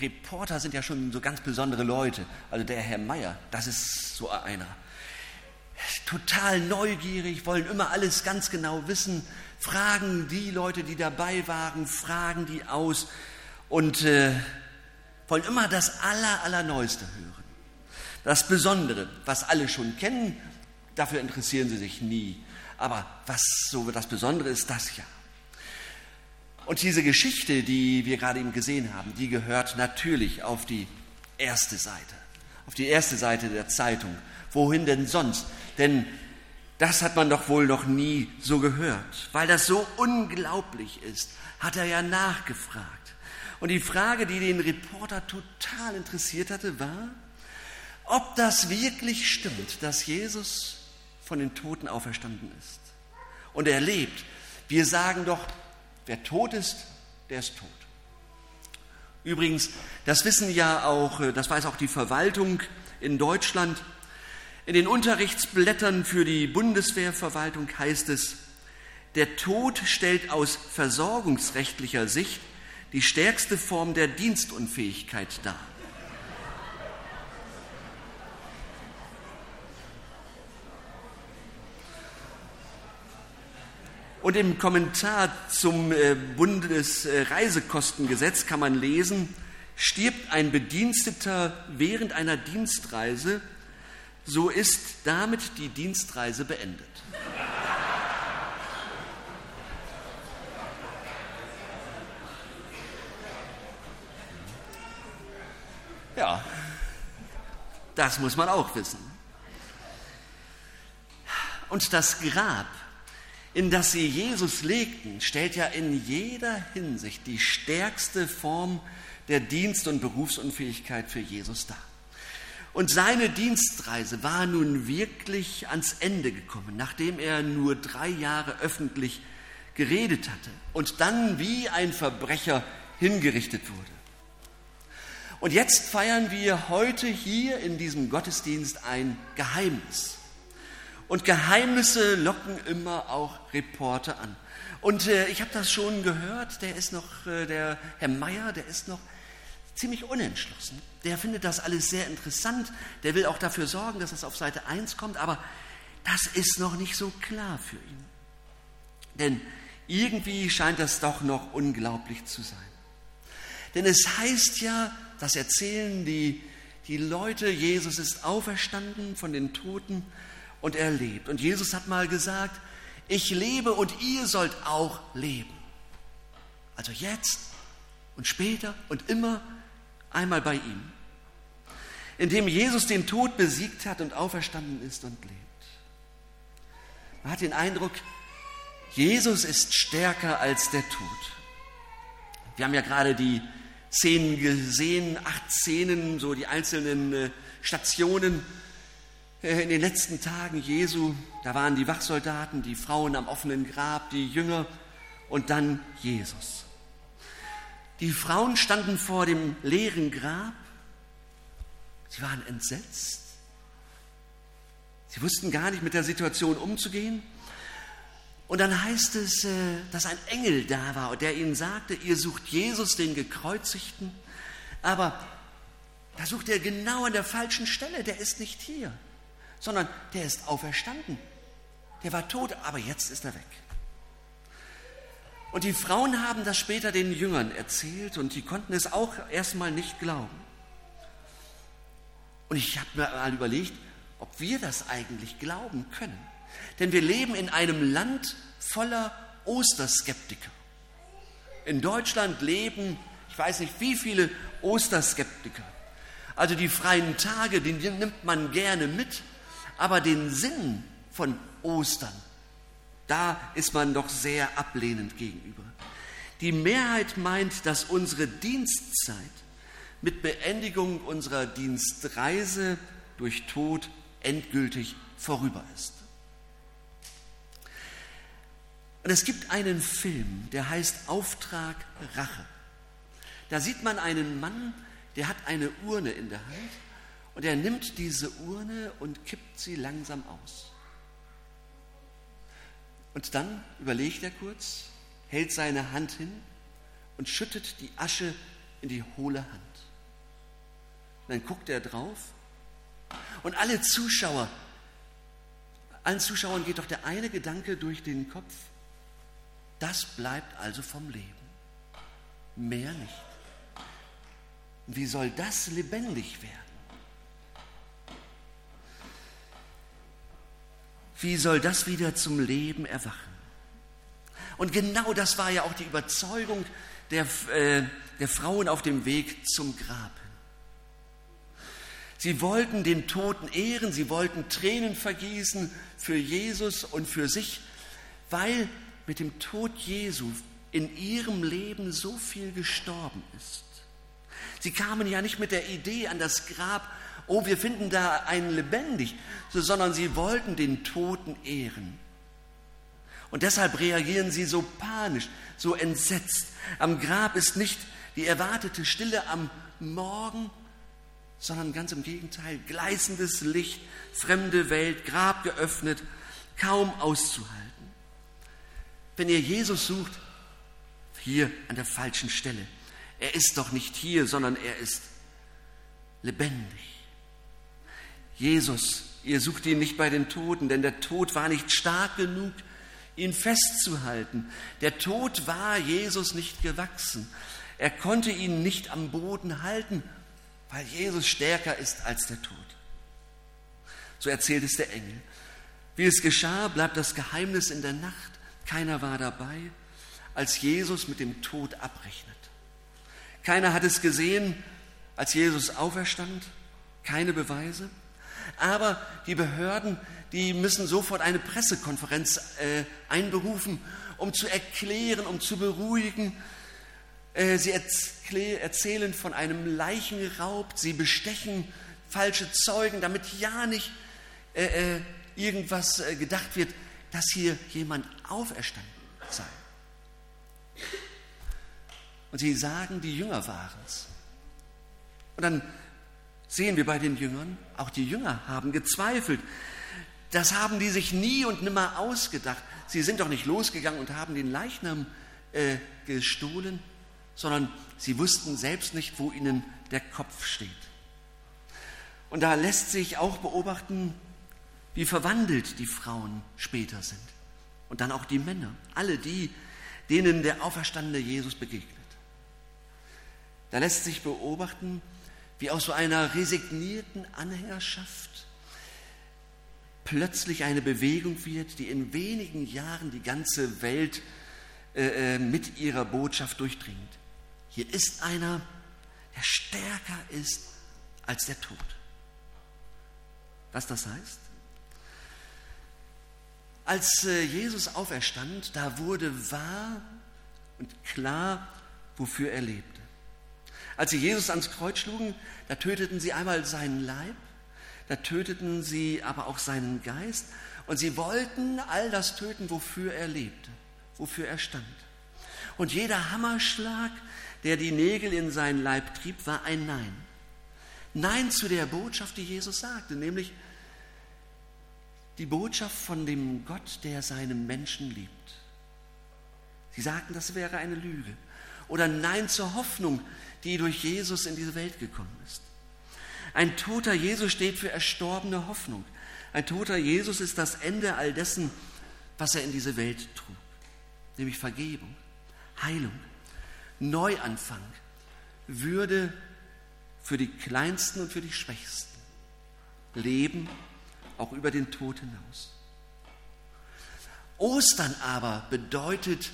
Reporter sind ja schon so ganz besondere Leute. Also der Herr Meier, das ist so einer. Total neugierig, wollen immer alles ganz genau wissen, fragen die Leute, die dabei waren, fragen die aus und äh, wollen immer das Aller, Allerneueste hören. Das Besondere, was alle schon kennen, dafür interessieren sie sich nie. Aber was so das Besondere ist, das ja. Und diese Geschichte, die wir gerade eben gesehen haben, die gehört natürlich auf die erste Seite, auf die erste Seite der Zeitung. Wohin denn sonst? Denn das hat man doch wohl noch nie so gehört. Weil das so unglaublich ist, hat er ja nachgefragt. Und die Frage, die den Reporter total interessiert hatte, war, ob das wirklich stimmt, dass Jesus von den Toten auferstanden ist. Und er lebt. Wir sagen doch, wer tot ist, der ist tot. Übrigens, das wissen ja auch, äh, das weiß auch die Verwaltung in Deutschland. In den Unterrichtsblättern für die Bundeswehrverwaltung heißt es, der Tod stellt aus versorgungsrechtlicher Sicht die stärkste Form der Dienstunfähigkeit dar. Und im Kommentar zum äh, Bundesreisekostengesetz kann man lesen, stirbt ein Bediensteter während einer Dienstreise, so ist damit die Dienstreise beendet. Ja, das muss man auch wissen. Und das Grab in das sie Jesus legten, stellt ja in jeder Hinsicht die stärkste Form der Dienst- und Berufsunfähigkeit für Jesus dar. Und seine Dienstreise war nun wirklich ans Ende gekommen, nachdem er nur drei Jahre öffentlich geredet hatte und dann wie ein Verbrecher hingerichtet wurde. Und jetzt feiern wir heute hier in diesem Gottesdienst ein Geheimnis. Und Geheimnisse locken immer auch Reporter an. Und äh, ich habe das schon gehört, der ist noch, äh, der Herr Meier, der ist noch ziemlich unentschlossen. Der findet das alles sehr interessant. Der will auch dafür sorgen, dass es auf Seite 1 kommt, aber das ist noch nicht so klar für ihn. Denn irgendwie scheint das doch noch unglaublich zu sein. Denn es heißt ja, das erzählen die, die Leute, Jesus ist auferstanden von den Toten und er lebt. Und Jesus hat mal gesagt, ich lebe und ihr sollt auch leben. Also jetzt und später und immer einmal bei ihm. Indem Jesus den Tod besiegt hat und auferstanden ist und lebt. Man hat den Eindruck, Jesus ist stärker als der Tod. Wir haben ja gerade die Szenen gesehen, acht Szenen, so die einzelnen äh, Stationen in den letzten Tagen Jesu, da waren die Wachsoldaten, die Frauen am offenen Grab, die Jünger und dann Jesus. Die Frauen standen vor dem leeren Grab. Sie waren entsetzt. Sie wussten gar nicht mit der Situation umzugehen. Und dann heißt es, äh, dass ein Engel da war, der ihnen sagte, ihr sucht Jesus, den gekreuzigten, aber da sucht er genau an der falschen Stelle, der ist nicht hier sondern der ist auferstanden. Der war tot, aber jetzt ist er weg. Und die Frauen haben das später den Jüngern erzählt und die konnten es auch erstmal nicht glauben. Und ich habe mir mal überlegt, ob wir das eigentlich glauben können. Denn wir leben in einem Land voller Osterskeptiker. In Deutschland leben, ich weiß nicht wie viele Osterskeptiker. Also die freien Tage, die nimmt man gerne mit, aber den Sinn von Ostern, da ist man doch sehr ablehnend gegenüber. Die Mehrheit meint, dass unsere Dienstzeit mit Beendigung unserer Dienstreise durch Tod endgültig vorüber ist. Und es gibt einen Film, der heißt Auftrag Rache. Da sieht man einen Mann, der hat eine Urne in der Hand und er nimmt diese Urne und kippt sie langsam aus. Und dann überlegt er kurz, hält seine Hand hin und schüttet die Asche in die hohle Hand. Und dann guckt er drauf und alle Zuschauer, allen Zuschauern geht doch der eine Gedanke durch den Kopf, das bleibt also vom Leben. Mehr nicht. Wie soll das lebendig werden? Wie soll das wieder zum Leben erwachen? Und genau das war ja auch die Überzeugung der, äh, der Frauen auf dem Weg zum Grab. Sie wollten den Toten ehren, sie wollten Tränen vergießen für Jesus und für sich, weil mit dem Tod Jesu in ihrem Leben so viel gestorben ist. Sie kamen ja nicht mit der Idee an das Grab, oh, wir finden da einen lebendig, sondern sie wollten den Toten ehren. Und deshalb reagieren sie so panisch, so entsetzt. Am Grab ist nicht die erwartete Stille am Morgen, sondern ganz im Gegenteil, gleißendes Licht, fremde Welt, Grab geöffnet, kaum auszuhalten. Wenn ihr Jesus sucht, hier an der falschen Stelle. Er ist doch nicht hier, sondern er ist lebendig. Jesus, ihr sucht ihn nicht bei den Toten, denn der Tod war nicht stark genug, ihn festzuhalten. Der Tod war Jesus nicht gewachsen. Er konnte ihn nicht am Boden halten, weil Jesus stärker ist als der Tod. So erzählt es der Engel. Wie es geschah, bleibt das Geheimnis in der Nacht. Keiner war dabei, als Jesus mit dem Tod abrechnet. Keiner hat es gesehen, als Jesus auferstand. Keine Beweise. Aber die Behörden, die müssen sofort eine Pressekonferenz äh, einberufen, um zu erklären, um zu beruhigen. Äh, sie erzählen von einem Leichenraub, sie bestechen falsche Zeugen, damit ja nicht äh, äh irgendwas äh, gedacht wird, dass hier jemand auferstanden sei. Und sie sagen, die Jünger waren es. Und dann sehen wir bei den Jüngern, auch die Jünger haben gezweifelt. Das haben die sich nie und nimmer ausgedacht. Sie sind doch nicht losgegangen und haben den Leichnam äh, gestohlen, sondern sie wussten selbst nicht, wo ihnen der Kopf steht. Und da lässt sich auch beobachten, wie verwandelt die Frauen später sind. Und dann auch die Männer, alle die, denen der auferstandene Jesus begegnet. Da lässt sich beobachten, wie aus so einer resignierten Anhängerschaft plötzlich eine Bewegung wird, die in wenigen Jahren die ganze Welt äh, äh, mit ihrer Botschaft durchdringt. Hier ist einer, der stärker ist als der Tod. Was das heißt? Als äh, Jesus auferstand, da wurde wahr und klar, wofür er lebte. Als sie Jesus ans Kreuz schlugen, da töteten sie einmal seinen Leib, da töteten sie aber auch seinen Geist und sie wollten all das töten, wofür er lebte, wofür er stand. Und jeder Hammerschlag, der die Nägel in seinen Leib trieb, war ein Nein. Nein zu der Botschaft, die Jesus sagte, nämlich die Botschaft von dem Gott, der seinen Menschen liebt. Sie sagten, das wäre eine Lüge. Oder Nein zur Hoffnung, die durch Jesus in diese Welt gekommen ist. Ein toter Jesus steht für erstorbene Hoffnung. Ein toter Jesus ist das Ende all dessen, was er in diese Welt trug, nämlich Vergebung, Heilung, Neuanfang, Würde für die Kleinsten und für die Schwächsten, Leben auch über den Tod hinaus. Ostern aber bedeutet,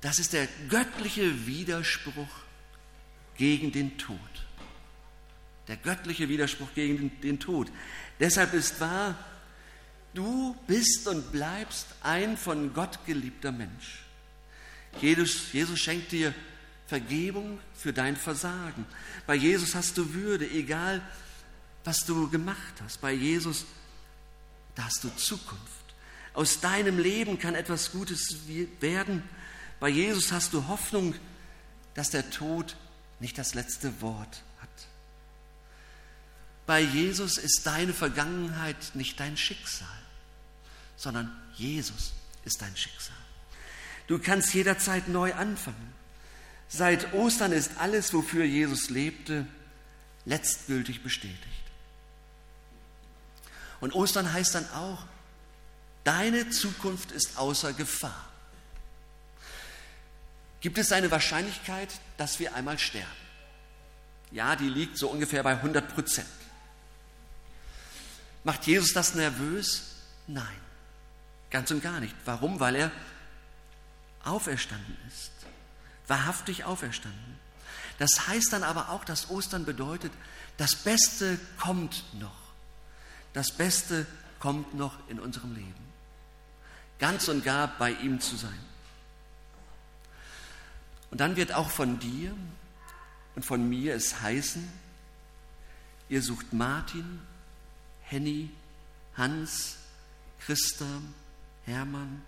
das ist der göttliche Widerspruch gegen den Tod. Der göttliche Widerspruch gegen den, den Tod. Deshalb ist wahr, du bist und bleibst ein von Gott geliebter Mensch. Jesus, Jesus schenkt dir Vergebung für dein Versagen. Bei Jesus hast du Würde, egal was du gemacht hast. Bei Jesus, da hast du Zukunft. Aus deinem Leben kann etwas Gutes werden. Bei Jesus hast du Hoffnung, dass der Tod nicht das letzte Wort hat. Bei Jesus ist deine Vergangenheit nicht dein Schicksal, sondern Jesus ist dein Schicksal. Du kannst jederzeit neu anfangen. Seit Ostern ist alles, wofür Jesus lebte, letztgültig bestätigt. Und Ostern heißt dann auch, deine Zukunft ist außer Gefahr. Gibt es eine Wahrscheinlichkeit, dass wir einmal sterben? Ja, die liegt so ungefähr bei 100 Prozent. Macht Jesus das nervös? Nein, ganz und gar nicht. Warum? Weil er auferstanden ist, wahrhaftig auferstanden. Das heißt dann aber auch, dass Ostern bedeutet, das Beste kommt noch. Das Beste kommt noch in unserem Leben. Ganz und gar bei ihm zu sein. Und dann wird auch von dir und von mir es heißen, ihr sucht Martin, Henny, Hans, Christa, Hermann,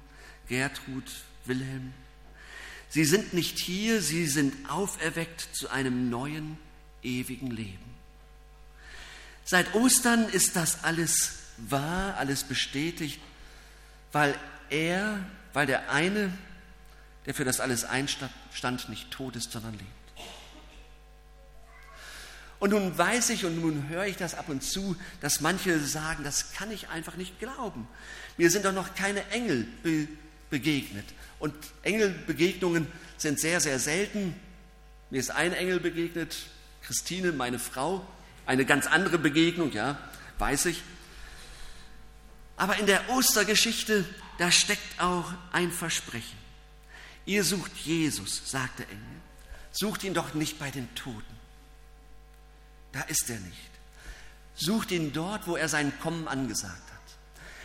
Gertrud, Wilhelm. Sie sind nicht hier, sie sind auferweckt zu einem neuen, ewigen Leben. Seit Ostern ist das alles wahr, alles bestätigt, weil er, weil der eine, der für das alles einstand, nicht tot ist, sondern lebt. Und nun weiß ich und nun höre ich das ab und zu, dass manche sagen, das kann ich einfach nicht glauben. Mir sind doch noch keine Engel be begegnet. Und Engelbegegnungen sind sehr, sehr selten. Mir ist ein Engel begegnet, Christine, meine Frau, eine ganz andere Begegnung, ja, weiß ich. Aber in der Ostergeschichte, da steckt auch ein Versprechen. Ihr sucht Jesus, sagt der Engel. Sucht ihn doch nicht bei den Toten. Da ist er nicht. Sucht ihn dort, wo er sein Kommen angesagt hat.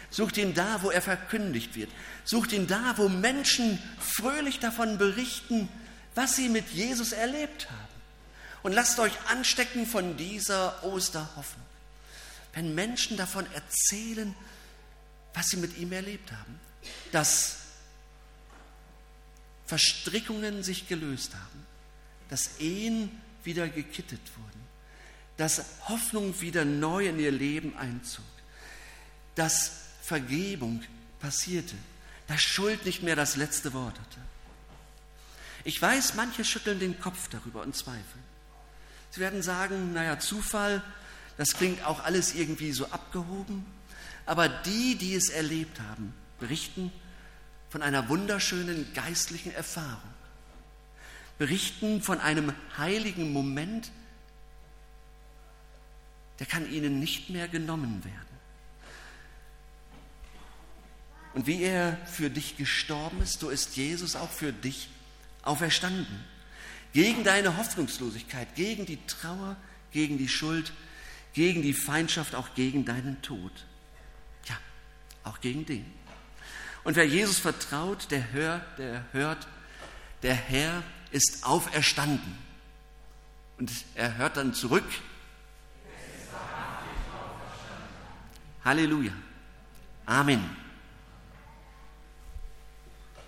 Sucht ihn da, wo er verkündigt wird. Sucht ihn da, wo Menschen fröhlich davon berichten, was sie mit Jesus erlebt haben. Und lasst euch anstecken von dieser Osterhoffnung. Wenn Menschen davon erzählen, was sie mit ihm erlebt haben, dass Verstrickungen sich gelöst haben, dass Ehen wieder gekittet wurden, dass Hoffnung wieder neu in ihr Leben einzog, dass Vergebung passierte, dass Schuld nicht mehr das letzte Wort hatte. Ich weiß, manche schütteln den Kopf darüber und zweifeln. Sie werden sagen, naja, Zufall, das klingt auch alles irgendwie so abgehoben. Aber die, die es erlebt haben, berichten von einer wunderschönen geistlichen Erfahrung, berichten von einem heiligen Moment, der kann ihnen nicht mehr genommen werden. Und wie er für dich gestorben ist, so ist Jesus auch für dich auferstanden. Gegen deine Hoffnungslosigkeit, gegen die Trauer, gegen die Schuld, gegen die Feindschaft, auch gegen deinen Tod. Ja, auch gegen den. Und wer Jesus vertraut, der hört, der hört, der Herr ist auferstanden. Und er hört dann zurück, Halleluja. Amen.